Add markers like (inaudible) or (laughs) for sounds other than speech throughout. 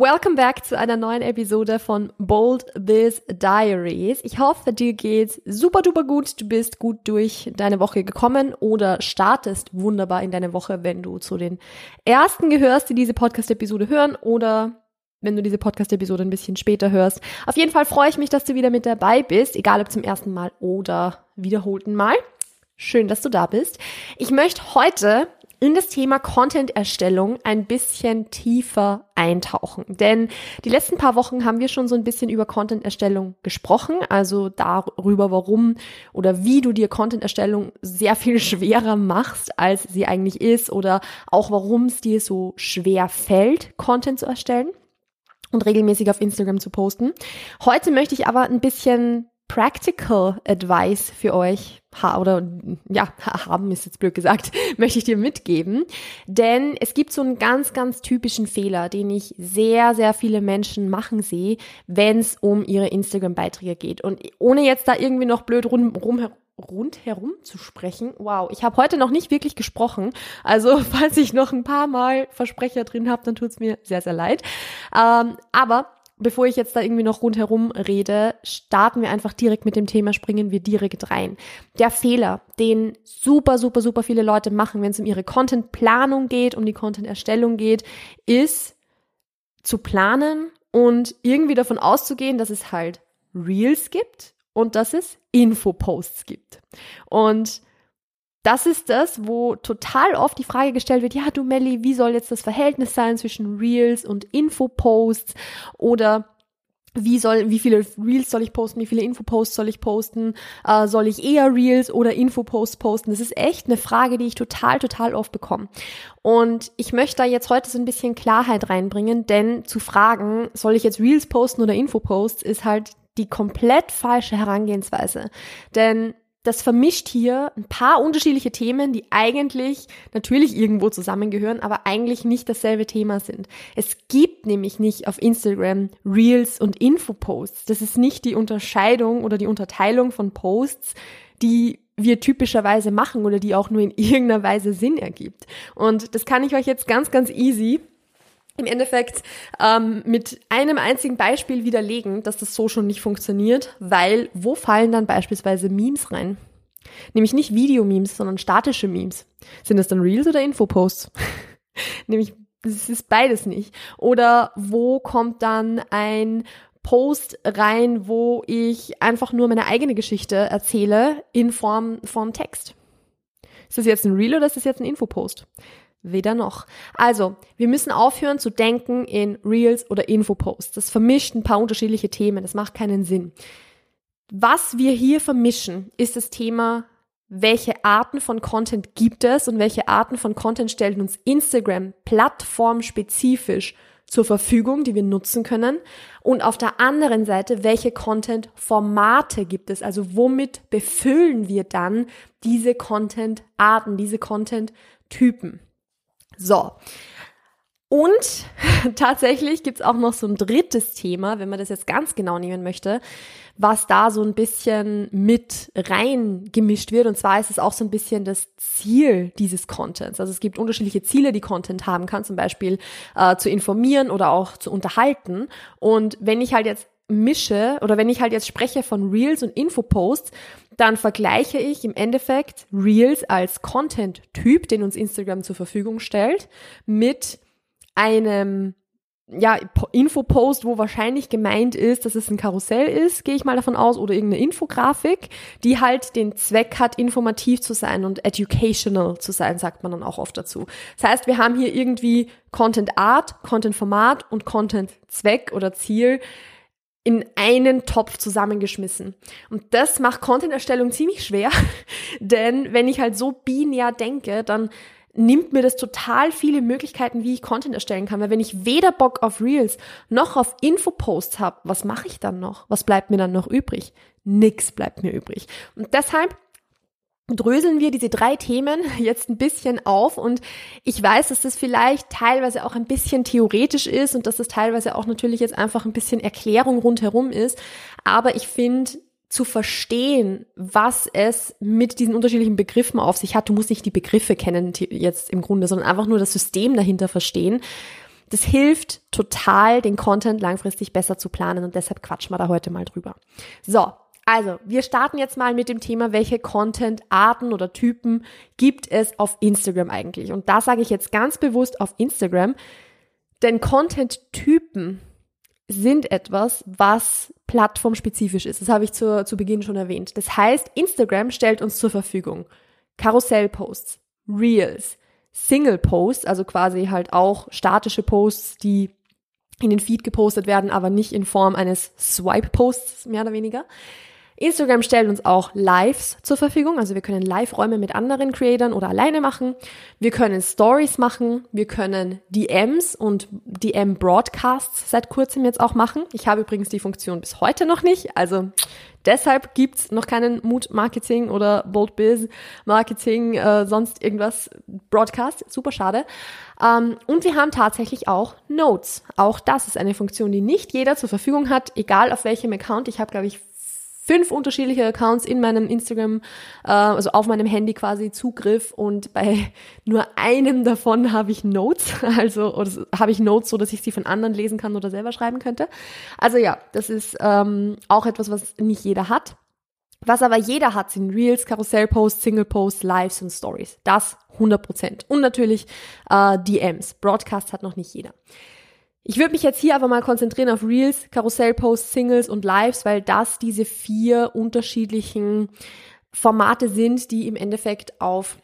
Welcome back zu einer neuen Episode von Bold This Diaries. Ich hoffe, dir geht's super duper gut. Du bist gut durch deine Woche gekommen oder startest wunderbar in deine Woche, wenn du zu den ersten gehörst, die diese Podcast-Episode hören oder wenn du diese Podcast-Episode ein bisschen später hörst. Auf jeden Fall freue ich mich, dass du wieder mit dabei bist, egal ob zum ersten Mal oder wiederholten Mal. Schön, dass du da bist. Ich möchte heute in das Thema Content-Erstellung ein bisschen tiefer eintauchen. Denn die letzten paar Wochen haben wir schon so ein bisschen über Content-Erstellung gesprochen, also darüber, warum oder wie du dir Content-Erstellung sehr viel (laughs) schwerer machst, als sie eigentlich ist oder auch warum es dir so schwer fällt, Content zu erstellen und regelmäßig auf Instagram zu posten. Heute möchte ich aber ein bisschen Practical Advice für euch ha oder ja, haben ist jetzt blöd gesagt, (laughs) möchte ich dir mitgeben. Denn es gibt so einen ganz, ganz typischen Fehler, den ich sehr, sehr viele Menschen machen sehe, wenn es um ihre Instagram-Beiträge geht. Und ohne jetzt da irgendwie noch blöd rum, rum rundherum zu sprechen. Wow, ich habe heute noch nicht wirklich gesprochen. Also (laughs) falls ich noch ein paar Mal Versprecher drin habe, dann tut's mir sehr, sehr leid. Ähm, aber bevor ich jetzt da irgendwie noch rundherum rede, starten wir einfach direkt mit dem Thema, springen wir direkt rein. Der Fehler, den super, super, super viele Leute machen, wenn es um ihre Content-Planung geht, um die Content-Erstellung geht, ist zu planen und irgendwie davon auszugehen, dass es halt Reels gibt und dass es Infoposts gibt. Und das ist das, wo total oft die Frage gestellt wird, ja, du Melli, wie soll jetzt das Verhältnis sein zwischen Reels und Infoposts oder wie soll, wie viele Reels soll ich posten, wie viele Infoposts soll ich posten, äh, soll ich eher Reels oder Infoposts posten? Das ist echt eine Frage, die ich total, total oft bekomme. Und ich möchte da jetzt heute so ein bisschen Klarheit reinbringen, denn zu fragen, soll ich jetzt Reels posten oder Infoposts, ist halt die komplett falsche Herangehensweise. Denn das vermischt hier ein paar unterschiedliche Themen, die eigentlich natürlich irgendwo zusammengehören, aber eigentlich nicht dasselbe Thema sind. Es gibt nämlich nicht auf Instagram Reels und Infoposts. Das ist nicht die Unterscheidung oder die Unterteilung von Posts, die wir typischerweise machen oder die auch nur in (laughs) irgendeiner Weise Sinn ergibt. Und das kann ich euch jetzt ganz, ganz easy im Endeffekt ähm, mit einem einzigen Beispiel widerlegen, dass das so schon nicht funktioniert, weil wo fallen dann beispielsweise Memes rein? Nämlich nicht Videomemes, sondern statische Memes. Sind das dann Reels oder Infoposts? (laughs) Nämlich, das ist beides nicht. Oder wo kommt dann ein Post rein, wo ich einfach nur meine eigene Geschichte erzähle in Form von Text? Ist das jetzt ein Reel oder ist das jetzt ein Infopost? Weder noch. Also, wir müssen aufhören zu denken in Reels oder Infoposts. Das vermischt ein paar unterschiedliche Themen. Das macht keinen Sinn. Was wir hier vermischen, ist das Thema, welche Arten von Content gibt es und welche Arten von Content stellen uns Instagram plattformspezifisch zur Verfügung, die wir nutzen können. Und auf der anderen Seite, welche Content-Formate gibt es? Also womit befüllen wir dann diese Content-Arten, diese Content-Typen? So. Und (laughs) tatsächlich gibt's auch noch so ein drittes Thema, wenn man das jetzt ganz genau nehmen möchte, was da so ein bisschen mit reingemischt wird. Und zwar ist es auch so ein bisschen das Ziel dieses Contents. Also es gibt unterschiedliche Ziele, die Content haben kann, zum Beispiel äh, zu informieren oder auch zu unterhalten. Und wenn ich halt jetzt mische oder wenn ich halt jetzt spreche von Reels und Infoposts, dann vergleiche ich im Endeffekt Reels als Content-Typ, den uns Instagram zur Verfügung stellt, mit einem ja, Infopost, wo wahrscheinlich gemeint ist, dass es ein Karussell ist, gehe ich mal davon aus, oder irgendeine Infografik, die halt den Zweck hat, informativ zu sein und educational zu sein, sagt man dann auch oft dazu. Das heißt, wir haben hier irgendwie Content Art, Content Format und Content Zweck oder Ziel in einen Topf zusammengeschmissen. Und das macht Content-Erstellung ziemlich schwer, (laughs) denn wenn ich halt so binär denke, dann nimmt mir das total viele Möglichkeiten, wie ich Content erstellen kann. Weil wenn ich weder Bock auf Reels noch auf Infoposts habe, was mache ich dann noch? Was bleibt mir dann noch übrig? Nix bleibt mir übrig. Und deshalb dröseln wir diese drei Themen (laughs) jetzt ein bisschen auf und ich weiß, dass das vielleicht teilweise auch ein bisschen theoretisch ist und dass das teilweise auch natürlich jetzt einfach ein bisschen Erklärung rundherum ist, aber ich finde, zu verstehen, was es mit diesen unterschiedlichen Begriffen auf sich hat. Du musst nicht die Begriffe kennen jetzt im Grunde, sondern einfach nur das System dahinter verstehen. Das hilft total, den Content langfristig besser zu planen und deshalb quatschen wir da heute mal drüber. So, also, wir starten jetzt mal mit dem Thema, welche Content-Arten oder Typen gibt es auf Instagram eigentlich? Und da sage ich jetzt ganz bewusst auf Instagram, denn Content-Typen sind etwas, was plattformspezifisch ist. Das habe ich zu, zu Beginn schon erwähnt. Das heißt, Instagram stellt uns zur Verfügung Karussellposts, Reels, Single-Posts, also quasi halt auch statische Posts, die in den Feed gepostet werden, aber nicht in Form eines Swipe-Posts, mehr oder weniger. Instagram stellt uns auch Lives zur Verfügung, also wir können Live-Räume mit anderen Creatern oder alleine machen. Wir können Stories machen, wir können DMs und DM-Broadcasts seit kurzem jetzt auch machen. Ich habe übrigens die Funktion bis heute noch nicht, also deshalb gibt's noch keinen Mood-Marketing oder Bold Biz-Marketing, äh, sonst irgendwas Broadcast, super schade. Ähm, und wir haben tatsächlich auch Notes. Auch das ist eine Funktion, die nicht jeder zur Verfügung hat, egal auf welchem Account. Ich habe, glaube ich, fünf unterschiedliche Accounts in meinem Instagram, äh, also auf meinem Handy quasi Zugriff und bei (laughs) nur einem davon habe ich Notes, (laughs) also oder habe ich Notes, so dass ich sie von anderen lesen kann oder selber schreiben könnte. Also ja, das ist ähm, auch etwas, was nicht jeder hat. Was aber jeder hat, sind Reels, Karussellposts, Single-Posts, Lives und Stories. Das 100%. Und natürlich äh, DMs. Broadcast hat noch nicht jeder. Ich würde mich jetzt hier aber mal konzentrieren auf Reels, Karussellposts, Singles und Lives, weil das diese vier unterschiedlichen Formate sind, die im Endeffekt auf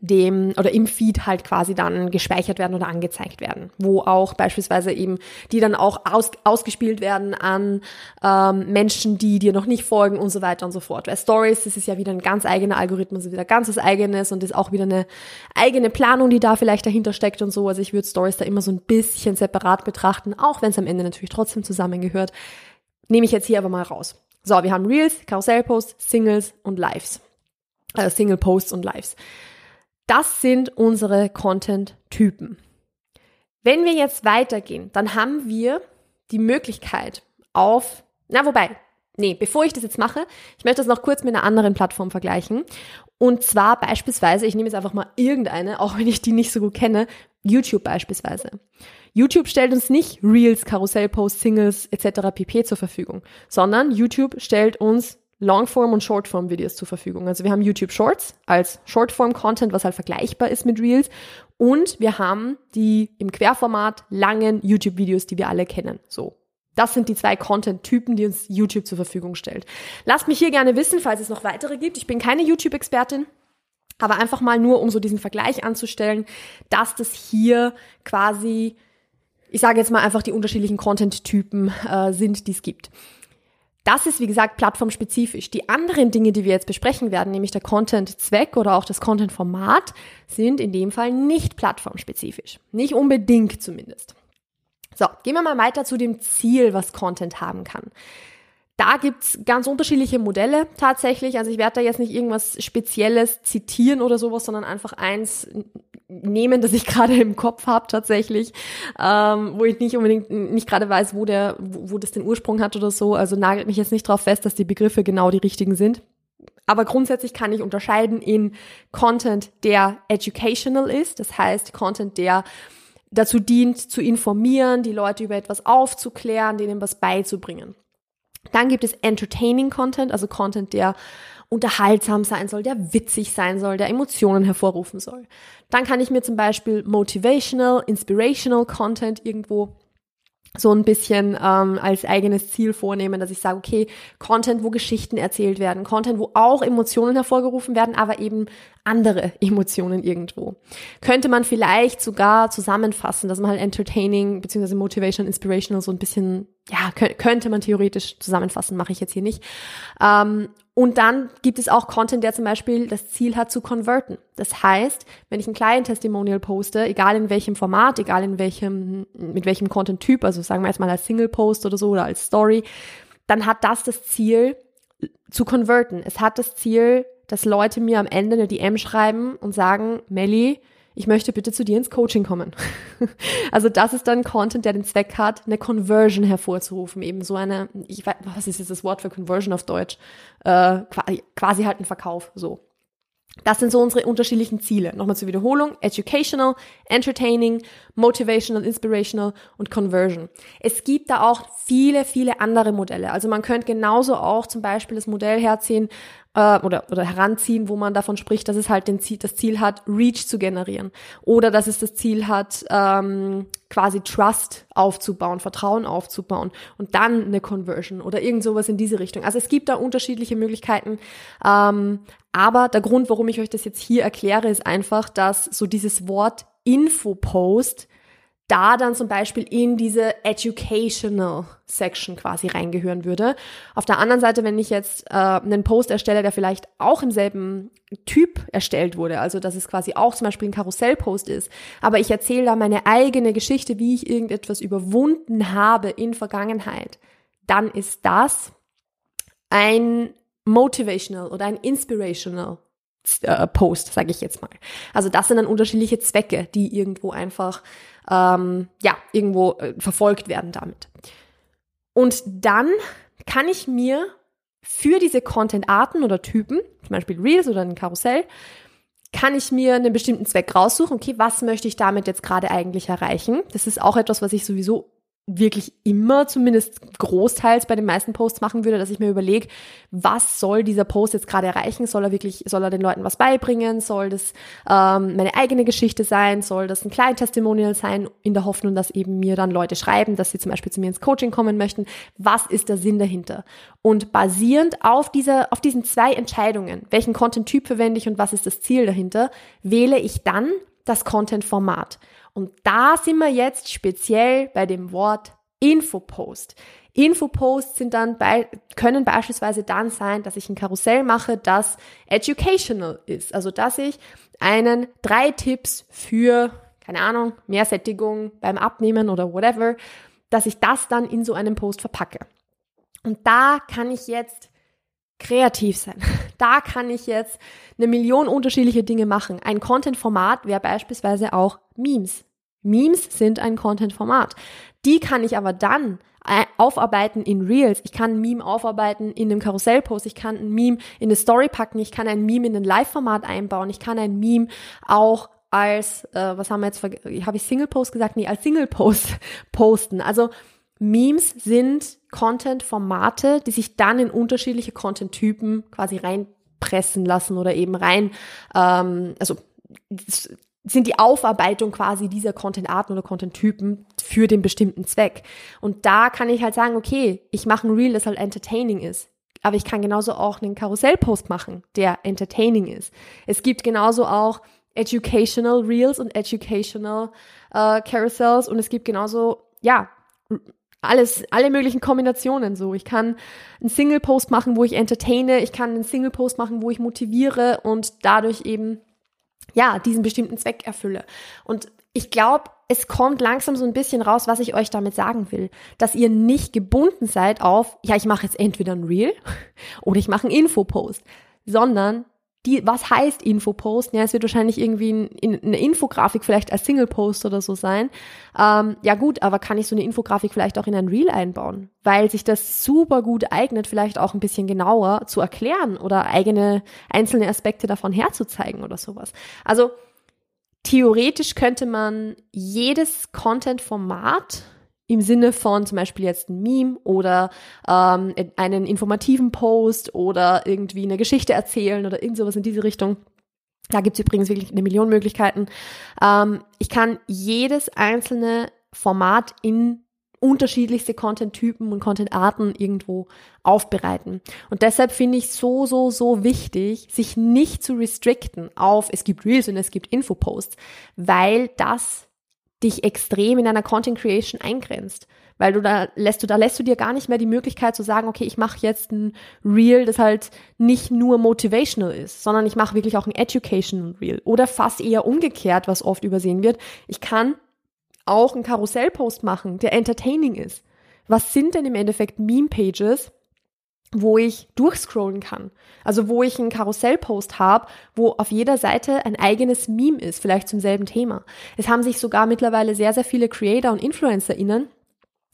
dem oder im Feed halt quasi dann gespeichert werden oder angezeigt werden, wo auch beispielsweise eben die dann auch aus, ausgespielt werden an ähm, Menschen, die dir noch nicht folgen und so weiter und so fort. Weil Stories, das ist ja wieder ein ganz eigener Algorithmus, wieder ganz was eigenes und ist auch wieder eine eigene Planung, die da vielleicht dahinter steckt und so. Also ich würde Stories da immer so ein bisschen separat betrachten, auch wenn es am Ende natürlich trotzdem zusammengehört. Nehme ich jetzt hier aber mal raus. So, wir haben Reels, Karussellposts, Singles und Lives. Äh, Single Posts und Lives. Das sind unsere Content-Typen. Wenn wir jetzt weitergehen, dann haben wir die Möglichkeit auf, na wobei, nee, bevor ich das jetzt mache, ich möchte das noch kurz mit einer anderen Plattform vergleichen. Und zwar beispielsweise, ich nehme jetzt einfach mal irgendeine, auch wenn ich die nicht so gut kenne, YouTube beispielsweise. YouTube stellt uns nicht Reels, Karussellposts, Singles etc. pp zur Verfügung, sondern YouTube stellt uns Longform- und Shortform-Videos zur Verfügung. Also wir haben YouTube Shorts als Shortform-Content, was halt vergleichbar ist mit Reels. Und wir haben die im Querformat langen YouTube-Videos, die wir alle kennen. So. Das sind die zwei Content-Typen, die uns YouTube zur Verfügung stellt. Lasst mich hier gerne wissen, falls es noch weitere gibt. Ich bin keine YouTube-Expertin. Aber einfach mal nur, um so diesen Vergleich anzustellen, dass das hier quasi, ich sage jetzt mal einfach die unterschiedlichen Content-Typen äh, sind, die es gibt. Das ist, wie gesagt, plattformspezifisch. Die anderen Dinge, die wir jetzt besprechen werden, nämlich der Content-Zweck oder auch das Content-Format, sind in dem Fall nicht plattformspezifisch. Nicht unbedingt zumindest. So, gehen wir mal weiter zu dem Ziel, was Content haben kann. Da gibt's ganz unterschiedliche Modelle tatsächlich. Also ich werde da jetzt nicht irgendwas Spezielles zitieren oder sowas, sondern einfach eins nehmen, das ich (laughs) gerade im Kopf habe tatsächlich, ähm, wo ich nicht unbedingt nicht gerade weiß, wo der, wo, wo das den Ursprung hat oder so. Also nagelt mich jetzt nicht darauf fest, dass die Begriffe genau die richtigen sind. Aber grundsätzlich kann ich unterscheiden in Content, der educational ist, das heißt Content, der dazu dient, zu informieren, die Leute über etwas aufzuklären, denen was beizubringen. Dann gibt es Entertaining Content, also Content, der unterhaltsam sein soll, der witzig sein soll, der Emotionen hervorrufen soll. Dann kann ich mir zum Beispiel Motivational, Inspirational Content irgendwo so ein bisschen ähm, als eigenes Ziel vornehmen, dass ich sage, okay, Content, wo Geschichten erzählt werden, Content, wo auch Emotionen hervorgerufen werden, aber eben andere (laughs) Emotionen irgendwo. Könnte man vielleicht sogar zusammenfassen, dass man halt entertaining bzw. motivation, inspirational so ein bisschen, ja, könnte man theoretisch zusammenfassen, mache ich jetzt hier nicht. Ähm, und dann gibt es auch Content, der zum Beispiel das Ziel hat zu converten. Das heißt, wenn ich ein Client-Testimonial poste, egal in welchem Format, egal in welchem, mit welchem Content-Typ, also sagen wir jetzt mal als Single-Post oder so oder als Story, dann hat das das Ziel zu converten. Es hat das Ziel, dass Leute mir am Ende eine DM schreiben und sagen, Melly, ich möchte bitte zu dir ins Coaching kommen. (laughs) also das ist dann Content, der den Zweck hat, eine Conversion hervorzurufen. Eben so eine, ich weiß, was ist jetzt das Wort für Conversion auf Deutsch? Äh, quasi halt ein Verkauf, so. Das sind so unsere unterschiedlichen Ziele. Nochmal zur Wiederholung. Educational, Entertaining, Motivational, Inspirational und Conversion. Es gibt da auch viele, viele andere Modelle. Also man könnte genauso auch zum Beispiel das Modell herziehen, äh, oder, oder heranziehen, wo man davon spricht, dass es halt den Ziel, das Ziel hat, Reach zu generieren. Oder dass es das Ziel hat, ähm, quasi Trust aufzubauen, Vertrauen aufzubauen und dann eine Conversion oder irgend sowas in diese Richtung. Also es gibt da unterschiedliche Möglichkeiten. Ähm, aber der Grund, warum ich euch das jetzt hier erkläre, ist einfach, dass so dieses Wort Infopost da dann zum Beispiel in diese Educational Section quasi reingehören würde. Auf der anderen Seite, wenn ich jetzt äh, einen Post erstelle, der vielleicht auch im selben Typ erstellt wurde, also dass es quasi auch zum Beispiel ein Karussellpost ist, aber ich erzähle da meine eigene Geschichte, wie ich irgendetwas überwunden habe in Vergangenheit, dann ist das ein motivational oder ein inspirational äh, Post, sage ich jetzt mal. Also das sind dann unterschiedliche Zwecke, die irgendwo einfach ähm, ja, irgendwo äh, verfolgt werden damit. Und dann kann ich mir für diese Content-Arten oder Typen, zum Beispiel Reels oder ein Karussell, kann ich mir einen bestimmten Zweck raussuchen. Okay, was möchte ich damit jetzt gerade eigentlich erreichen? Das ist auch etwas, was ich sowieso wirklich immer, zumindest großteils bei den meisten Posts machen würde, dass ich mir überlege, was soll dieser Post jetzt gerade erreichen? Soll er wirklich, soll er den Leuten was beibringen? Soll das ähm, meine eigene Geschichte sein? Soll das ein kleines Testimonial sein? In der Hoffnung, dass eben mir dann Leute schreiben, dass sie zum Beispiel zu mir ins Coaching kommen möchten. Was ist der Sinn dahinter? Und basierend auf dieser, auf diesen zwei Entscheidungen, welchen Content-Typ verwende ich und was ist das Ziel dahinter, wähle ich dann das Content-Format. Und da sind wir jetzt speziell bei dem Wort Infopost. Infoposts sind dann bei, können beispielsweise dann sein, dass ich ein Karussell mache, das educational ist. Also, dass ich einen drei Tipps für, keine Ahnung, mehr Sättigung beim Abnehmen oder whatever, dass ich das dann in so einem Post verpacke. Und da kann ich jetzt kreativ sein. (laughs) Da kann ich jetzt eine Million unterschiedliche Dinge machen. Ein Content-Format wäre beispielsweise auch Memes. Memes sind ein Content-Format. Die kann ich aber dann äh, aufarbeiten in Reels. Ich kann ein Meme aufarbeiten in einem Karussellpost. Ich kann ein Meme in eine Story packen. Ich kann ein Meme in ein Live-Format einbauen. Ich kann ein Meme auch als, äh, was haben wir jetzt, habe ich Single-Post gesagt? Nee, als Single-Post (laughs) posten. Also Memes sind Content-Formate, die sich dann in unterschiedliche Content-Typen quasi reinpressen lassen oder eben rein, ähm, also sind die Aufarbeitung quasi dieser Content-Arten oder Content-Typen für den bestimmten Zweck. Und da kann ich halt sagen, okay, ich mache ein Reel, das halt entertaining ist. Aber ich kann genauso auch einen Karussell-Post machen, der entertaining ist. Es gibt genauso auch educational Reels und educational äh, Carousels und es gibt genauso, ja, alles, alle möglichen Kombinationen so. Ich kann einen Single-Post machen, wo ich entertaine, ich kann einen Single-Post machen, wo ich motiviere und dadurch eben ja, diesen bestimmten Zweck erfülle. Und ich glaube, es kommt langsam so ein bisschen raus, was ich euch damit sagen will. Dass ihr nicht gebunden seid auf, ja, ich mache jetzt entweder ein Reel (laughs) oder ich mache einen Infopost, sondern die, was heißt Infopost? Ja, es wird wahrscheinlich irgendwie ein, in, eine Infografik vielleicht als Single-Post oder so sein. Ähm, ja gut, aber kann ich so eine Infografik vielleicht auch in ein Reel einbauen? Weil sich das super gut eignet, vielleicht auch ein bisschen genauer zu erklären oder eigene einzelne Aspekte davon herzuzeigen oder sowas. Also theoretisch könnte man jedes Content-Format im Sinne von zum Beispiel jetzt ein Meme oder ähm, einen informativen Post oder irgendwie eine Geschichte erzählen oder irgend sowas in diese Richtung. Da gibt's übrigens wirklich eine Million Möglichkeiten. Ähm, ich kann jedes einzelne Format in unterschiedlichste Content-Typen und Content-Arten irgendwo aufbereiten. Und deshalb finde ich so, so, so wichtig, sich nicht zu restrikten auf, es gibt Reels und es gibt Infoposts, weil das dich extrem in deiner Content Creation eingrenzt. Weil du da lässt du, da lässt du dir gar nicht mehr die Möglichkeit zu sagen, okay, ich mache jetzt ein Reel, das halt nicht nur motivational ist, sondern ich mache wirklich auch ein Educational Reel. Oder fast eher umgekehrt, was oft übersehen wird. Ich kann auch einen Karussellpost machen, der entertaining ist. Was sind denn im Endeffekt Meme-Pages, wo ich durchscrollen kann. Also wo ich einen Karussellpost habe, wo auf jeder Seite ein eigenes Meme ist, vielleicht zum selben Thema. Es haben sich sogar mittlerweile sehr, sehr viele Creator und InfluencerInnen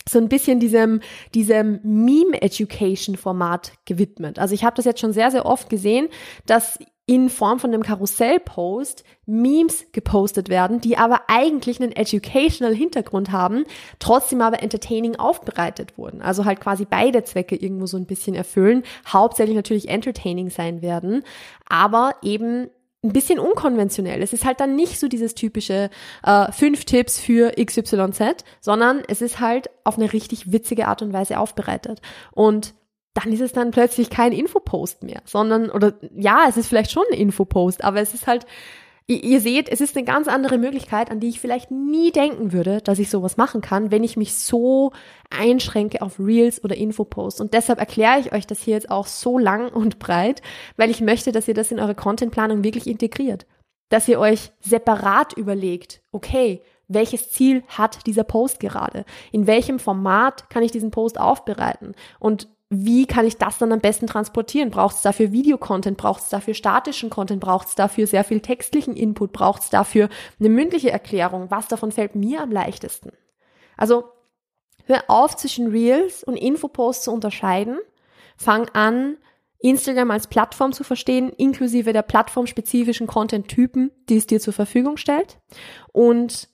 so ein bisschen diesem, diesem Meme-Education-Format gewidmet. Also ich habe das jetzt schon sehr, sehr oft gesehen, dass in Form von einem Karussellpost Memes gepostet werden, die aber eigentlich einen educational Hintergrund haben, trotzdem aber entertaining aufbereitet wurden. Also halt quasi beide Zwecke irgendwo so ein bisschen erfüllen, hauptsächlich natürlich entertaining sein werden, aber eben ein bisschen unkonventionell. Es ist halt dann nicht so dieses typische äh, fünf Tipps für XYZ, sondern es ist halt auf eine richtig witzige Art und Weise aufbereitet. Und dann ist es dann plötzlich kein Infopost mehr, sondern, oder ja, es ist vielleicht schon ein Infopost, aber es ist halt, ihr, ihr seht, es ist eine ganz andere Möglichkeit, an die ich vielleicht nie denken würde, dass ich sowas machen kann, wenn ich mich so einschränke auf Reels oder Infoposts. Und deshalb erkläre ich euch das hier jetzt auch so lang und breit, weil ich möchte, dass ihr das in eure Contentplanung wirklich integriert. Dass ihr euch separat überlegt, okay, welches Ziel hat dieser Post gerade? In welchem Format kann ich diesen Post aufbereiten? Und wie kann ich das dann am besten transportieren? Braucht es dafür Videocontent? Braucht es dafür statischen Content? Braucht es dafür sehr viel textlichen Input? Braucht es dafür eine mündliche Erklärung? Was davon fällt mir am leichtesten? Also hör auf zwischen Reels und Infoposts zu unterscheiden. Fang an, Instagram als Plattform zu verstehen, inklusive der plattformspezifischen Content-Typen, die es dir zur Verfügung stellt. Und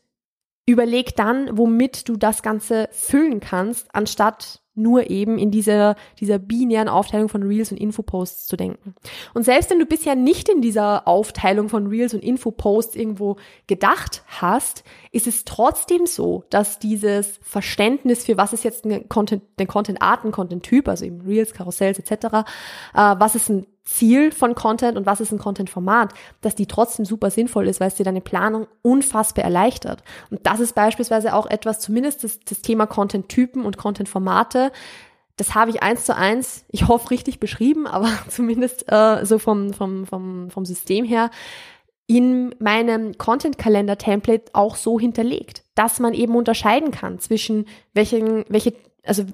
überleg dann, womit du das Ganze füllen kannst, anstatt nur eben in dieser, dieser binären Aufteilung von Reels und Infoposts zu denken. Und selbst wenn du bisher nicht in dieser Aufteilung von Reels und Infoposts irgendwo gedacht hast, ist es trotzdem so, dass dieses Verständnis für was ist jetzt ein Content, den Content-Arten, Content-Typ, also eben Reels, Karussells etc., äh, was ist ein Ziel von Content und was ist ein Content-Format, dass die trotzdem super sinnvoll ist, weil es dir deine Planung unfassbar erleichtert. Und das ist beispielsweise auch etwas, zumindest das, das Thema Content-Typen und Content-Formate, das habe ich eins zu eins, ich hoffe richtig beschrieben, aber (laughs) zumindest äh, so vom, vom, vom, vom System her, in meinem Content-Kalender-Template auch so hinterlegt, dass man eben unterscheiden kann zwischen welchen, welche also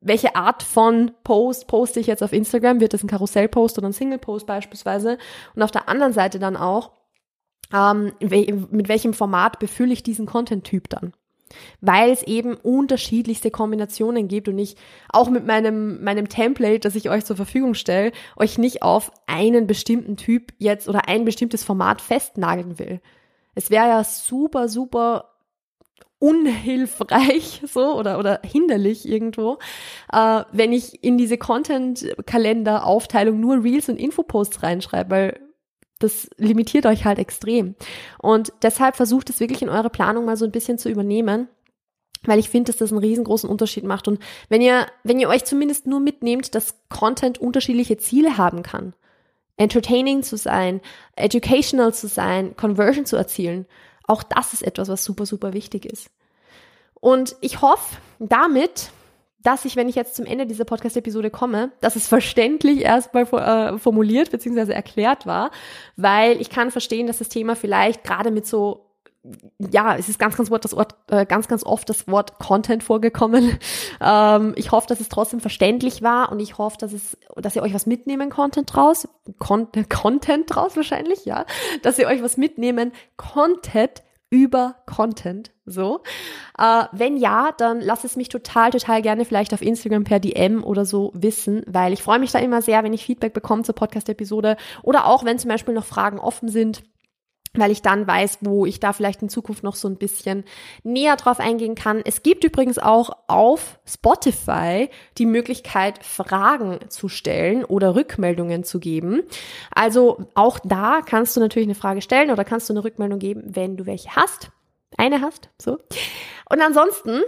welche Art von Post poste ich jetzt auf Instagram? Wird das ein Karussellpost oder ein Single-Post beispielsweise? Und auf der anderen Seite dann auch, ähm, mit welchem Format befülle ich diesen Content-Typ dann? Weil es eben unterschiedlichste Kombinationen gibt und ich auch mit meinem, meinem Template, das ich euch zur Verfügung stelle, euch nicht auf einen bestimmten Typ jetzt oder ein bestimmtes Format festnageln will. Es wäre ja super, super unhilfreich (laughs) so oder oder hinderlich irgendwo, äh, wenn ich in diese Content-Kalender-Aufteilung nur Reels und Infoposts reinschreibe, weil das limitiert euch halt extrem. Und deshalb versucht es wirklich in eure Planung mal so ein bisschen zu übernehmen, weil ich finde, dass das einen riesengroßen Unterschied macht. Und wenn ihr, wenn ihr euch zumindest nur mitnehmt, dass Content unterschiedliche Ziele haben kann, entertaining zu sein, educational zu sein, Conversion zu erzielen, auch das ist etwas, was super, super wichtig ist. Und ich hoffe damit, dass ich, wenn ich jetzt zum Ende dieser Podcast-Episode komme, dass es verständlich erstmal äh, formuliert bzw. erklärt war, weil ich kann verstehen, dass das Thema vielleicht gerade mit so ja, es ist ganz, ganz, das Wort, äh, ganz, ganz oft das Wort Content vorgekommen. (laughs) Ähm, ich hoffe, dass es trotzdem verständlich war und ich hoffe, dass es, dass ihr euch was mitnehmen Content draus, Con (laughs) Content draus wahrscheinlich, ja, dass ihr euch was mitnehmen Content über Content. So. Äh, wenn ja, dann lass es mich total, total gerne vielleicht auf Instagram per DM oder so wissen, weil ich freue mich da immer sehr, wenn ich Feedback bekomme zur Podcast-Episode oder auch wenn zum Beispiel noch Fragen offen sind weil ich dann weiß, wo ich da vielleicht in Zukunft noch so ein bisschen näher drauf eingehen kann. Es gibt übrigens auch auf Spotify die Möglichkeit, Fragen zu stellen oder Rückmeldungen zu geben. Also auch da kannst du natürlich eine Frage stellen oder kannst du eine Rückmeldung geben, wenn du welche hast. Eine hast, so. Und ansonsten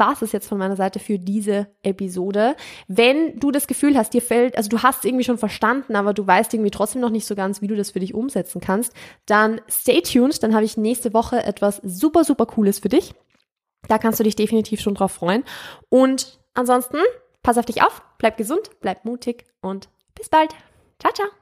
war es jetzt von meiner Seite für diese Episode. Wenn du das Gefühl hast, dir fällt, also du hast es irgendwie schon verstanden, aber du weißt irgendwie trotzdem noch nicht so ganz, wie du das für dich umsetzen kannst, dann stay tuned, dann habe ich nächste Woche etwas super, super Cooles für dich. Da kannst du dich definitiv schon drauf freuen. Und ansonsten, pass auf dich auf, bleib gesund, bleib mutig und bis bald. Ciao, ciao.